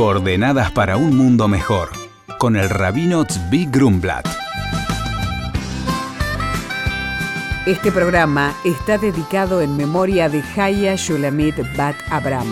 Coordenadas para un mundo mejor, con el rabino Tzvi Grumblat. Este programa está dedicado en memoria de Haya Shulamit Bat Abram.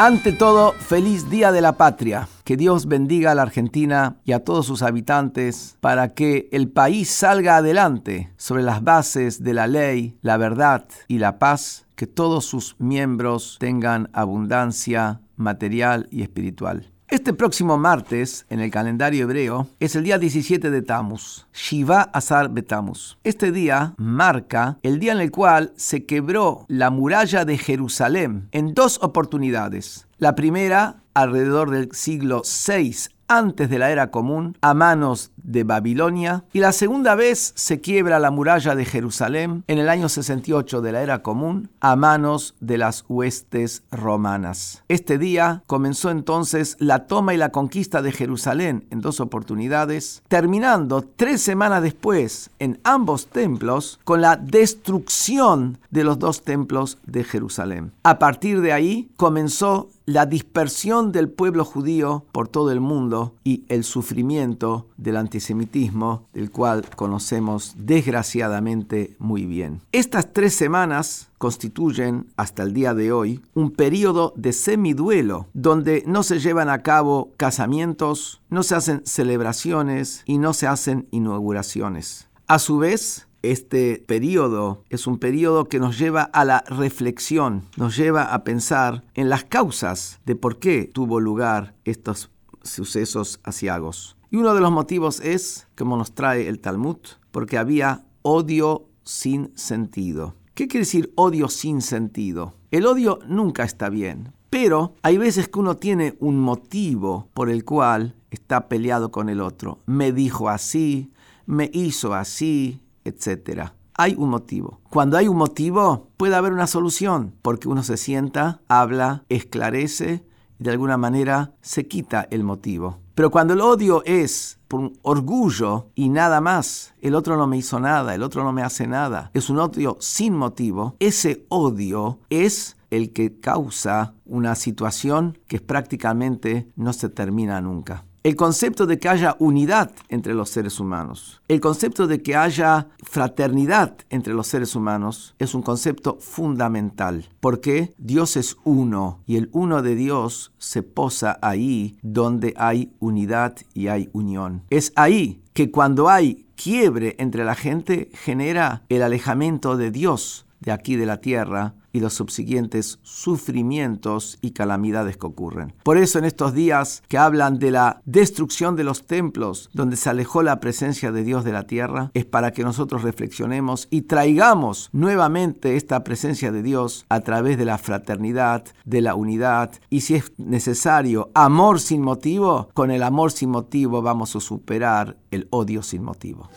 Ante todo, feliz Día de la Patria. Que Dios bendiga a la Argentina y a todos sus habitantes para que el país salga adelante sobre las bases de la ley, la verdad y la paz, que todos sus miembros tengan abundancia material y espiritual. Este próximo martes, en el calendario hebreo, es el día 17 de Tammuz, Shiva Azar Betamuz. Este día marca el día en el cual se quebró la muralla de Jerusalén en dos oportunidades. La primera, alrededor del siglo VI antes de la era común a manos de Babilonia y la segunda vez se quiebra la muralla de Jerusalén en el año 68 de la era común a manos de las huestes romanas. Este día comenzó entonces la toma y la conquista de Jerusalén en dos oportunidades, terminando tres semanas después en ambos templos con la destrucción de los dos templos de Jerusalén. A partir de ahí comenzó la dispersión del pueblo judío por todo el mundo y el sufrimiento del antisemitismo, del cual conocemos desgraciadamente muy bien. Estas tres semanas constituyen, hasta el día de hoy, un periodo de semiduelo, donde no se llevan a cabo casamientos, no se hacen celebraciones y no se hacen inauguraciones. A su vez, este periodo es un periodo que nos lleva a la reflexión, nos lleva a pensar en las causas de por qué tuvo lugar estos sucesos asiagos. Y uno de los motivos es, como nos trae el Talmud, porque había odio sin sentido. ¿Qué quiere decir odio sin sentido? El odio nunca está bien, pero hay veces que uno tiene un motivo por el cual está peleado con el otro. Me dijo así, me hizo así, etc. Hay un motivo. Cuando hay un motivo, puede haber una solución, porque uno se sienta, habla, esclarece y de alguna manera se quita el motivo. Pero cuando el odio es por orgullo y nada más, el otro no me hizo nada, el otro no me hace nada, es un odio sin motivo, ese odio es el que causa una situación que prácticamente no se termina nunca el concepto de que haya unidad entre los seres humanos, el concepto de que haya fraternidad entre los seres humanos es un concepto fundamental, porque Dios es uno y el uno de Dios se posa ahí donde hay unidad y hay unión. Es ahí que cuando hay quiebre entre la gente genera el alejamiento de Dios de aquí de la tierra y los subsiguientes sufrimientos y calamidades que ocurren. Por eso en estos días que hablan de la destrucción de los templos donde se alejó la presencia de Dios de la tierra, es para que nosotros reflexionemos y traigamos nuevamente esta presencia de Dios a través de la fraternidad, de la unidad y si es necesario amor sin motivo, con el amor sin motivo vamos a superar el odio sin motivo.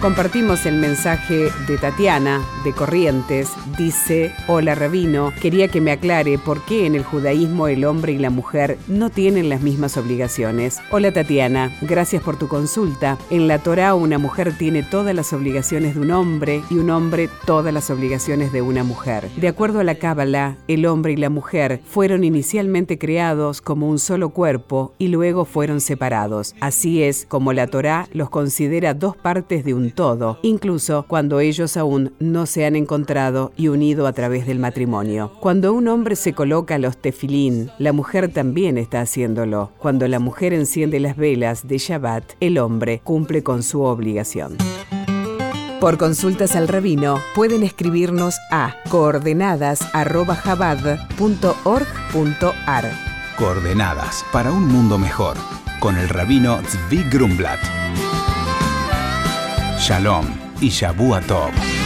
Compartimos el mensaje de Tatiana, de Corrientes. Dice, hola rabino, quería que me aclare por qué en el judaísmo el hombre y la mujer no tienen las mismas obligaciones. Hola Tatiana, gracias por tu consulta. En la Torá una mujer tiene todas las obligaciones de un hombre y un hombre todas las obligaciones de una mujer. De acuerdo a la Cábala, el hombre y la mujer fueron inicialmente creados como un solo cuerpo y luego fueron separados. Así es como la Torá los considera dos partes de un todo, incluso cuando ellos aún no se han encontrado y unido a través del matrimonio. Cuando un hombre se coloca los tefilín, la mujer también está haciéndolo. Cuando la mujer enciende las velas de Shabbat, el hombre cumple con su obligación. Por consultas al rabino pueden escribirnos a coordenadas.jabad.org.ar. Coordenadas para un mundo mejor con el rabino Zvi Grumblat. Shalom y Shabu Tov.